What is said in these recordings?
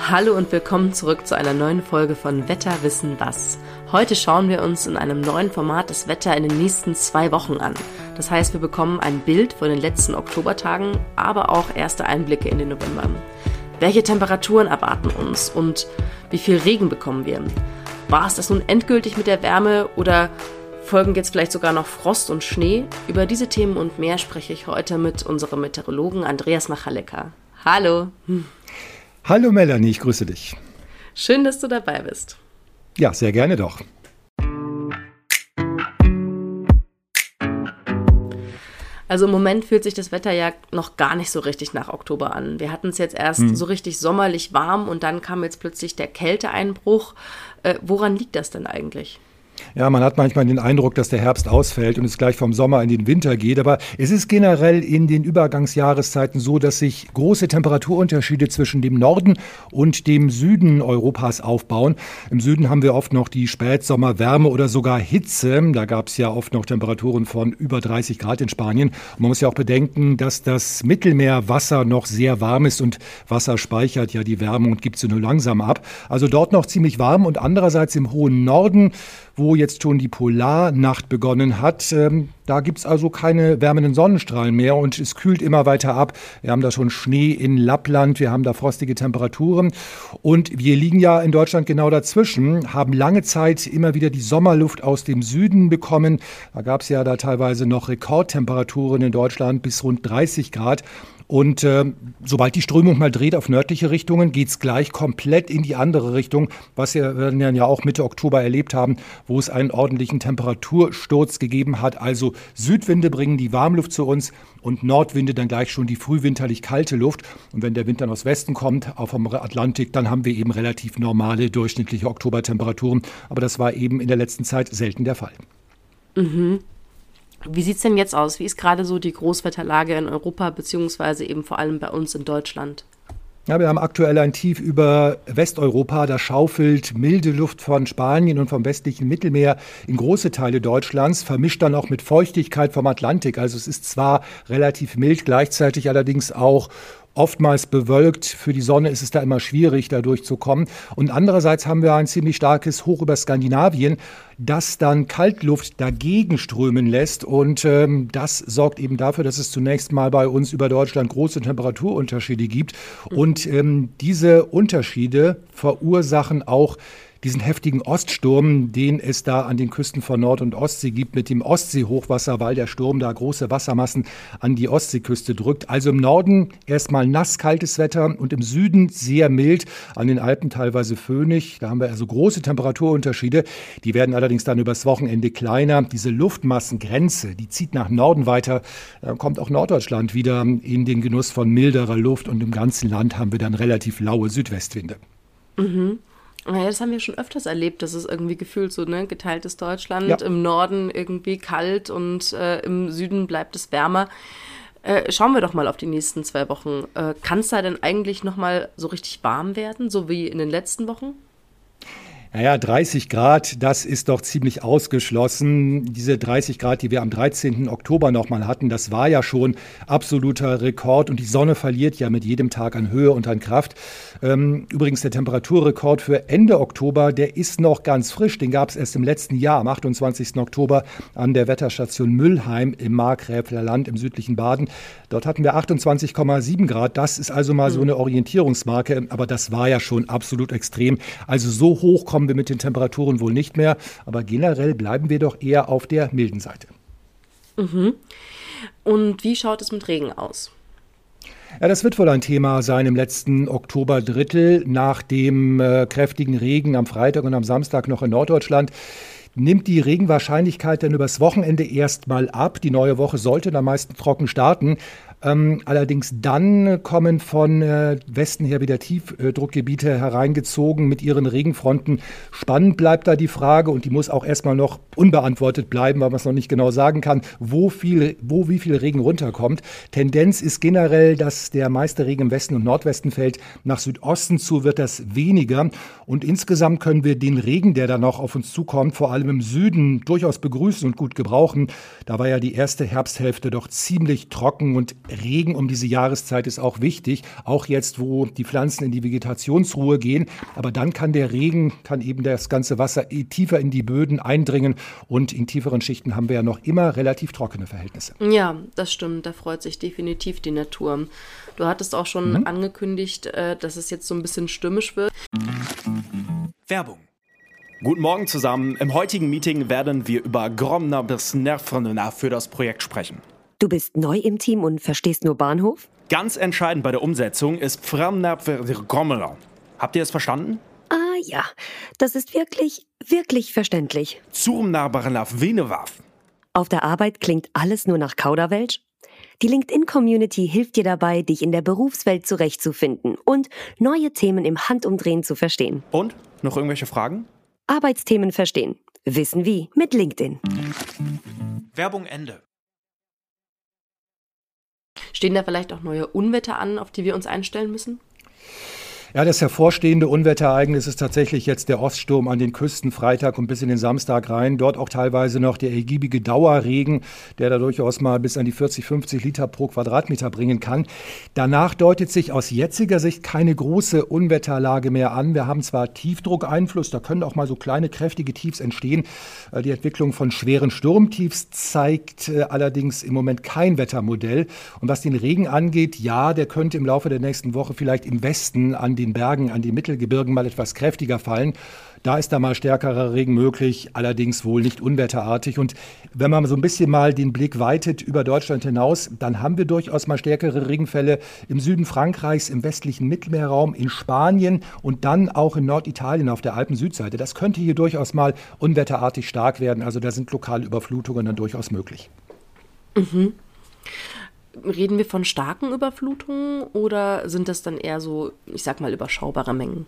Hallo und willkommen zurück zu einer neuen Folge von Wetter wissen was. Heute schauen wir uns in einem neuen Format das Wetter in den nächsten zwei Wochen an. Das heißt, wir bekommen ein Bild von den letzten Oktobertagen, aber auch erste Einblicke in den November. Welche Temperaturen erwarten uns und wie viel Regen bekommen wir? War es das nun endgültig mit der Wärme oder folgen jetzt vielleicht sogar noch Frost und Schnee? Über diese Themen und mehr spreche ich heute mit unserem Meteorologen Andreas Machaleka. Hallo. Hallo Melanie, ich grüße dich. Schön, dass du dabei bist. Ja, sehr gerne doch. Also im Moment fühlt sich das Wetter ja noch gar nicht so richtig nach Oktober an. Wir hatten es jetzt erst hm. so richtig sommerlich warm und dann kam jetzt plötzlich der Kälteeinbruch. Äh, woran liegt das denn eigentlich? Ja, man hat manchmal den Eindruck, dass der Herbst ausfällt und es gleich vom Sommer in den Winter geht. Aber es ist generell in den Übergangsjahreszeiten so, dass sich große Temperaturunterschiede zwischen dem Norden und dem Süden Europas aufbauen. Im Süden haben wir oft noch die Spätsommerwärme oder sogar Hitze. Da gab es ja oft noch Temperaturen von über 30 Grad in Spanien. Und man muss ja auch bedenken, dass das Mittelmeerwasser noch sehr warm ist und Wasser speichert ja die Wärme und gibt sie nur langsam ab. Also dort noch ziemlich warm und andererseits im hohen Norden wo jetzt schon die Polarnacht begonnen hat. Ähm, da gibt es also keine wärmenden Sonnenstrahlen mehr und es kühlt immer weiter ab. Wir haben da schon Schnee in Lappland, wir haben da frostige Temperaturen und wir liegen ja in Deutschland genau dazwischen, haben lange Zeit immer wieder die Sommerluft aus dem Süden bekommen. Da gab es ja da teilweise noch Rekordtemperaturen in Deutschland bis rund 30 Grad. Und äh, sobald die Strömung mal dreht auf nördliche Richtungen, geht es gleich komplett in die andere Richtung, was wir dann ja auch Mitte Oktober erlebt haben, wo es einen ordentlichen Temperatursturz gegeben hat. Also Südwinde bringen die Warmluft zu uns und Nordwinde dann gleich schon die frühwinterlich kalte Luft. Und wenn der Wind dann aus Westen kommt, auf dem Atlantik, dann haben wir eben relativ normale durchschnittliche Oktobertemperaturen. Aber das war eben in der letzten Zeit selten der Fall. Mhm. Wie sieht es denn jetzt aus? Wie ist gerade so die Großwetterlage in Europa, beziehungsweise eben vor allem bei uns in Deutschland? Ja, wir haben aktuell ein Tief über Westeuropa. Da schaufelt milde Luft von Spanien und vom westlichen Mittelmeer in große Teile Deutschlands, vermischt dann auch mit Feuchtigkeit vom Atlantik. Also es ist zwar relativ mild, gleichzeitig allerdings auch oftmals bewölkt. Für die Sonne ist es da immer schwierig, da durchzukommen. Und andererseits haben wir ein ziemlich starkes Hoch über Skandinavien, das dann Kaltluft dagegen strömen lässt. Und ähm, das sorgt eben dafür, dass es zunächst mal bei uns über Deutschland große Temperaturunterschiede gibt. Und ähm, diese Unterschiede verursachen auch diesen heftigen Oststurm, den es da an den Küsten von Nord- und Ostsee gibt, mit dem Ostseehochwasser, weil der Sturm da große Wassermassen an die Ostseeküste drückt. Also im Norden erstmal nass kaltes Wetter und im Süden sehr mild, an den Alpen teilweise föhnig. Da haben wir also große Temperaturunterschiede. Die werden allerdings dann übers Wochenende kleiner. Diese Luftmassengrenze, die zieht nach Norden weiter. Da kommt auch Norddeutschland wieder in den Genuss von milderer Luft und im ganzen Land haben wir dann relativ laue Südwestwinde. Mhm. Naja, das haben wir schon öfters erlebt, dass es irgendwie gefühlt so, ne, geteiltes Deutschland, ja. im Norden irgendwie kalt und äh, im Süden bleibt es wärmer. Äh, schauen wir doch mal auf die nächsten zwei Wochen. Äh, Kann es da denn eigentlich nochmal so richtig warm werden, so wie in den letzten Wochen? Naja, 30 Grad, das ist doch ziemlich ausgeschlossen. Diese 30 Grad, die wir am 13. Oktober nochmal hatten, das war ja schon absoluter Rekord und die Sonne verliert ja mit jedem Tag an Höhe und an Kraft. Ähm, übrigens, der Temperaturrekord für Ende Oktober, der ist noch ganz frisch. Den gab es erst im letzten Jahr, am 28. Oktober, an der Wetterstation Müllheim im Markgräfler Land im südlichen Baden. Dort hatten wir 28,7 Grad. Das ist also mal so hm. eine Orientierungsmarke, aber das war ja schon absolut extrem. Also so hoch kommen wir mit den Temperaturen wohl nicht mehr, aber generell bleiben wir doch eher auf der milden Seite. Mhm. Und wie schaut es mit Regen aus? Ja, das wird wohl ein Thema sein im letzten Oktoberdrittel nach dem äh, kräftigen Regen am Freitag und am Samstag noch in Norddeutschland nimmt die Regenwahrscheinlichkeit dann übers Wochenende erstmal ab. Die neue Woche sollte dann meistens trocken starten. Ähm, allerdings dann kommen von äh, Westen her wieder Tiefdruckgebiete hereingezogen mit ihren Regenfronten. Spannend bleibt da die Frage und die muss auch erstmal noch unbeantwortet bleiben, weil man es noch nicht genau sagen kann, wo, viel, wo wie viel Regen runterkommt. Tendenz ist generell, dass der meiste Regen im Westen und Nordwesten fällt. Nach Südosten zu wird das weniger. Und insgesamt können wir den Regen, der da noch auf uns zukommt, vor allem im Süden durchaus begrüßen und gut gebrauchen. Da war ja die erste Herbsthälfte doch ziemlich trocken und Regen um diese Jahreszeit ist auch wichtig, auch jetzt, wo die Pflanzen in die Vegetationsruhe gehen. Aber dann kann der Regen, kann eben das ganze Wasser tiefer in die Böden eindringen und in tieferen Schichten haben wir ja noch immer relativ trockene Verhältnisse. Ja, das stimmt. Da freut sich definitiv die Natur. Du hattest auch schon mhm. angekündigt, äh, dass es jetzt so ein bisschen stürmisch wird. Werbung. Guten Morgen zusammen. Im heutigen Meeting werden wir über Gromner bis Nervrenna für das Projekt sprechen. Du bist neu im Team und verstehst nur Bahnhof? Ganz entscheidend bei der Umsetzung ist Gromner. Habt ihr es verstanden? Ah ja, das ist wirklich, wirklich verständlich. Zurmnabarnaf Venewaf. Auf der Arbeit klingt alles nur nach Kauderwelsch? Die LinkedIn-Community hilft dir dabei, dich in der Berufswelt zurechtzufinden und neue Themen im Handumdrehen zu verstehen. Und? Noch irgendwelche Fragen? Arbeitsthemen verstehen. Wissen wie mit LinkedIn. Werbung Ende. Stehen da vielleicht auch neue Unwetter an, auf die wir uns einstellen müssen? Ja, das hervorstehende Unwetterereignis ist tatsächlich jetzt der Oststurm an den Küsten Freitag und bis in den Samstag rein. Dort auch teilweise noch der ergiebige Dauerregen, der da durchaus mal bis an die 40, 50 Liter pro Quadratmeter bringen kann. Danach deutet sich aus jetziger Sicht keine große Unwetterlage mehr an. Wir haben zwar Tiefdruckeinfluss, da können auch mal so kleine, kräftige Tiefs entstehen. Äh, die Entwicklung von schweren Sturmtiefs zeigt äh, allerdings im Moment kein Wettermodell. Und was den Regen angeht, ja, der könnte im Laufe der nächsten Woche vielleicht im Westen an den den Bergen, an den Mittelgebirgen mal etwas kräftiger fallen. Da ist da mal stärkerer Regen möglich, allerdings wohl nicht unwetterartig. Und wenn man so ein bisschen mal den Blick weitet über Deutschland hinaus, dann haben wir durchaus mal stärkere Regenfälle im Süden Frankreichs, im westlichen Mittelmeerraum, in Spanien und dann auch in Norditalien auf der Alpen-Südseite. Das könnte hier durchaus mal unwetterartig stark werden. Also da sind lokale Überflutungen dann durchaus möglich. Mhm. Reden wir von starken Überflutungen oder sind das dann eher so, ich sag mal, überschaubare Mengen?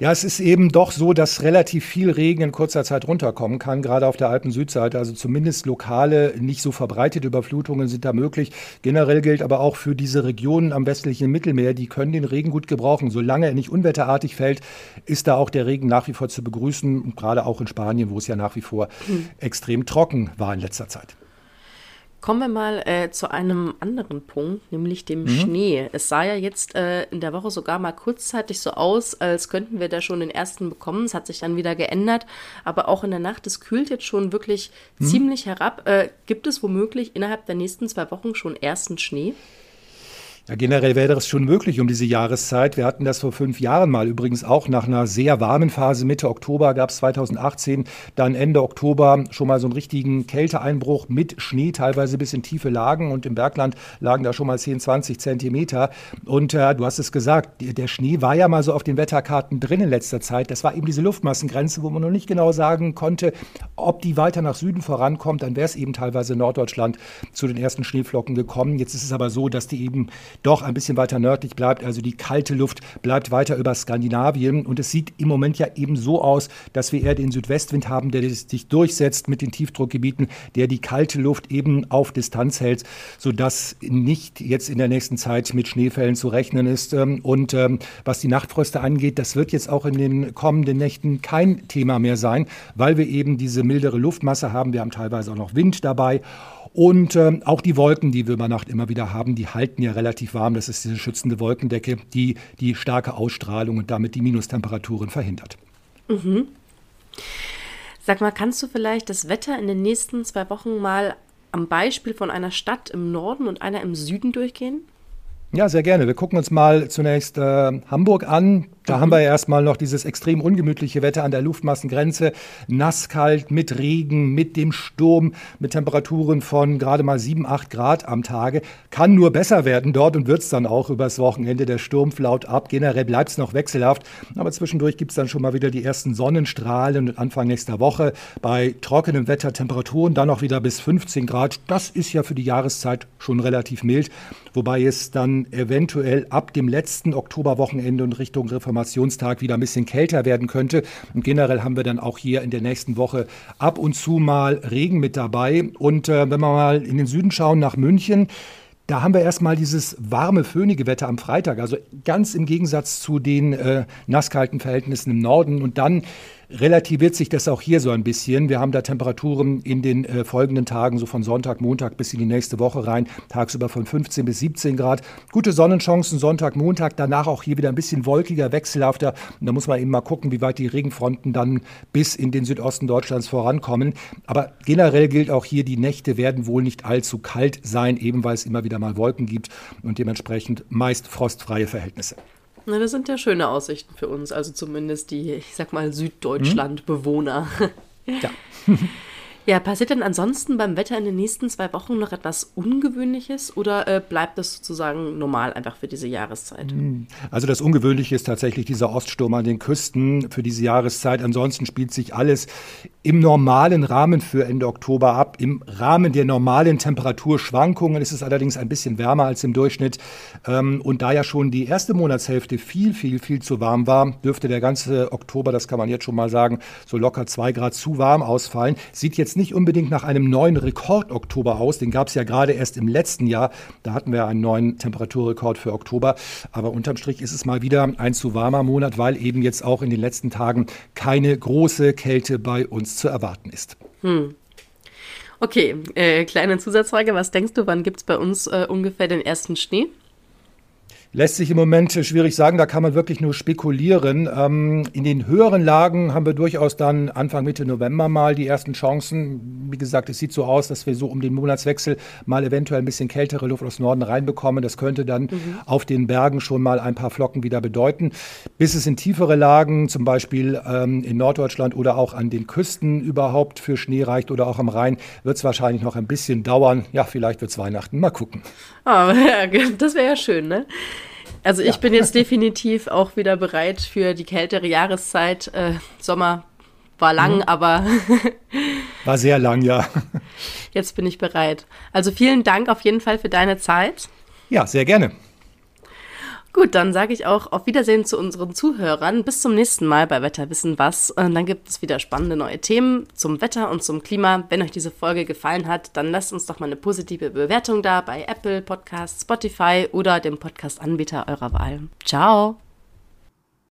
Ja, es ist eben doch so, dass relativ viel Regen in kurzer Zeit runterkommen kann, gerade auf der Alpen-Südseite. Also zumindest lokale, nicht so verbreitete Überflutungen sind da möglich. Generell gilt aber auch für diese Regionen am westlichen Mittelmeer, die können den Regen gut gebrauchen. Solange er nicht unwetterartig fällt, ist da auch der Regen nach wie vor zu begrüßen, gerade auch in Spanien, wo es ja nach wie vor hm. extrem trocken war in letzter Zeit. Kommen wir mal äh, zu einem anderen Punkt, nämlich dem mhm. Schnee. Es sah ja jetzt äh, in der Woche sogar mal kurzzeitig so aus, als könnten wir da schon den ersten bekommen. Es hat sich dann wieder geändert. Aber auch in der Nacht, es kühlt jetzt schon wirklich mhm. ziemlich herab. Äh, gibt es womöglich innerhalb der nächsten zwei Wochen schon ersten Schnee? Ja, generell wäre das schon möglich um diese Jahreszeit. Wir hatten das vor fünf Jahren mal übrigens auch nach einer sehr warmen Phase. Mitte Oktober gab es 2018, dann Ende Oktober schon mal so einen richtigen Kälteeinbruch mit Schnee, teilweise bis in tiefe Lagen und im Bergland lagen da schon mal 10, 20 Zentimeter. Und äh, du hast es gesagt, der Schnee war ja mal so auf den Wetterkarten drin in letzter Zeit. Das war eben diese Luftmassengrenze, wo man noch nicht genau sagen konnte, ob die weiter nach Süden vorankommt. Dann wäre es eben teilweise Norddeutschland zu den ersten Schneeflocken gekommen. Jetzt ist es aber so, dass die eben doch ein bisschen weiter nördlich bleibt. Also die kalte Luft bleibt weiter über Skandinavien. Und es sieht im Moment ja eben so aus, dass wir eher den Südwestwind haben, der sich durchsetzt mit den Tiefdruckgebieten, der die kalte Luft eben auf Distanz hält, sodass nicht jetzt in der nächsten Zeit mit Schneefällen zu rechnen ist. Ähm, und ähm, was die Nachtfröste angeht, das wird jetzt auch in den kommenden Nächten kein Thema mehr sein, weil wir eben diese mildere Luftmasse haben. Wir haben teilweise auch noch Wind dabei. Und ähm, auch die Wolken, die wir über Nacht immer wieder haben, die halten ja relativ warm. Das ist diese schützende Wolkendecke, die die starke Ausstrahlung und damit die Minustemperaturen verhindert. Mhm. Sag mal, kannst du vielleicht das Wetter in den nächsten zwei Wochen mal am Beispiel von einer Stadt im Norden und einer im Süden durchgehen? Ja, sehr gerne. Wir gucken uns mal zunächst äh, Hamburg an. Da haben wir erstmal noch dieses extrem ungemütliche Wetter an der Luftmassengrenze. Nasskalt, mit Regen, mit dem Sturm, mit Temperaturen von gerade mal 7, 8 Grad am Tage. Kann nur besser werden dort und wird es dann auch übers Wochenende. Der Sturm flaut ab. Generell bleibt es noch wechselhaft. Aber zwischendurch gibt es dann schon mal wieder die ersten Sonnenstrahlen und Anfang nächster Woche bei trockenem Wetter Temperaturen dann noch wieder bis 15 Grad. Das ist ja für die Jahreszeit schon relativ mild. Wobei es dann eventuell ab dem letzten Oktoberwochenende und Richtung Reformation Reformationstag wieder ein bisschen kälter werden könnte. Und generell haben wir dann auch hier in der nächsten Woche ab und zu mal Regen mit dabei. Und äh, wenn wir mal in den Süden schauen, nach München, da haben wir erstmal dieses warme, föhnige Wetter am Freitag, also ganz im Gegensatz zu den äh, nasskalten Verhältnissen im Norden. Und dann relativiert sich das auch hier so ein bisschen. Wir haben da Temperaturen in den äh, folgenden Tagen, so von Sonntag, Montag bis in die nächste Woche rein, tagsüber von 15 bis 17 Grad. Gute Sonnenchancen Sonntag, Montag, danach auch hier wieder ein bisschen wolkiger, wechselhafter. Und da muss man eben mal gucken, wie weit die Regenfronten dann bis in den Südosten Deutschlands vorankommen. Aber generell gilt auch hier, die Nächte werden wohl nicht allzu kalt sein, eben weil es immer wieder mal Wolken gibt und dementsprechend meist frostfreie Verhältnisse. Na, das sind ja schöne Aussichten für uns, also zumindest die, ich sag mal, Süddeutschland-Bewohner. Ja. Ja, passiert denn ansonsten beim Wetter in den nächsten zwei Wochen noch etwas Ungewöhnliches oder äh, bleibt das sozusagen normal einfach für diese Jahreszeit? Hm. Also das Ungewöhnliche ist tatsächlich dieser Oststurm an den Küsten für diese Jahreszeit. Ansonsten spielt sich alles im normalen Rahmen für Ende Oktober ab, im Rahmen der normalen Temperaturschwankungen. Es ist allerdings ein bisschen wärmer als im Durchschnitt. Ähm, und da ja schon die erste Monatshälfte viel, viel, viel zu warm war, dürfte der ganze Oktober, das kann man jetzt schon mal sagen, so locker zwei Grad zu warm ausfallen. Sieht jetzt nicht unbedingt nach einem neuen Rekord-Oktober aus. Den gab es ja gerade erst im letzten Jahr. Da hatten wir einen neuen Temperaturrekord für Oktober. Aber unterm Strich ist es mal wieder ein zu warmer Monat, weil eben jetzt auch in den letzten Tagen keine große Kälte bei uns zu erwarten ist. Hm. Okay, äh, kleine Zusatzfrage. Was denkst du, wann gibt es bei uns äh, ungefähr den ersten Schnee? Lässt sich im Moment schwierig sagen, da kann man wirklich nur spekulieren. Ähm, in den höheren Lagen haben wir durchaus dann Anfang Mitte November mal die ersten Chancen. Wie gesagt, es sieht so aus, dass wir so um den Monatswechsel mal eventuell ein bisschen kältere Luft aus Norden reinbekommen. Das könnte dann mhm. auf den Bergen schon mal ein paar Flocken wieder bedeuten. Bis es in tiefere Lagen, zum Beispiel ähm, in Norddeutschland oder auch an den Küsten überhaupt für Schnee reicht oder auch am Rhein, wird es wahrscheinlich noch ein bisschen dauern. Ja, vielleicht wird es Weihnachten. Mal gucken. Oh, das wäre ja schön, ne? Also ich ja. bin jetzt definitiv auch wieder bereit für die kältere Jahreszeit. Äh, Sommer war lang, mhm. aber war sehr lang, ja. Jetzt bin ich bereit. Also vielen Dank auf jeden Fall für deine Zeit. Ja, sehr gerne. Gut, dann sage ich auch auf Wiedersehen zu unseren Zuhörern. Bis zum nächsten Mal bei Wetter wissen was. Und dann gibt es wieder spannende neue Themen zum Wetter und zum Klima. Wenn euch diese Folge gefallen hat, dann lasst uns doch mal eine positive Bewertung da bei Apple Podcasts, Spotify oder dem Podcast-Anbieter eurer Wahl. Ciao!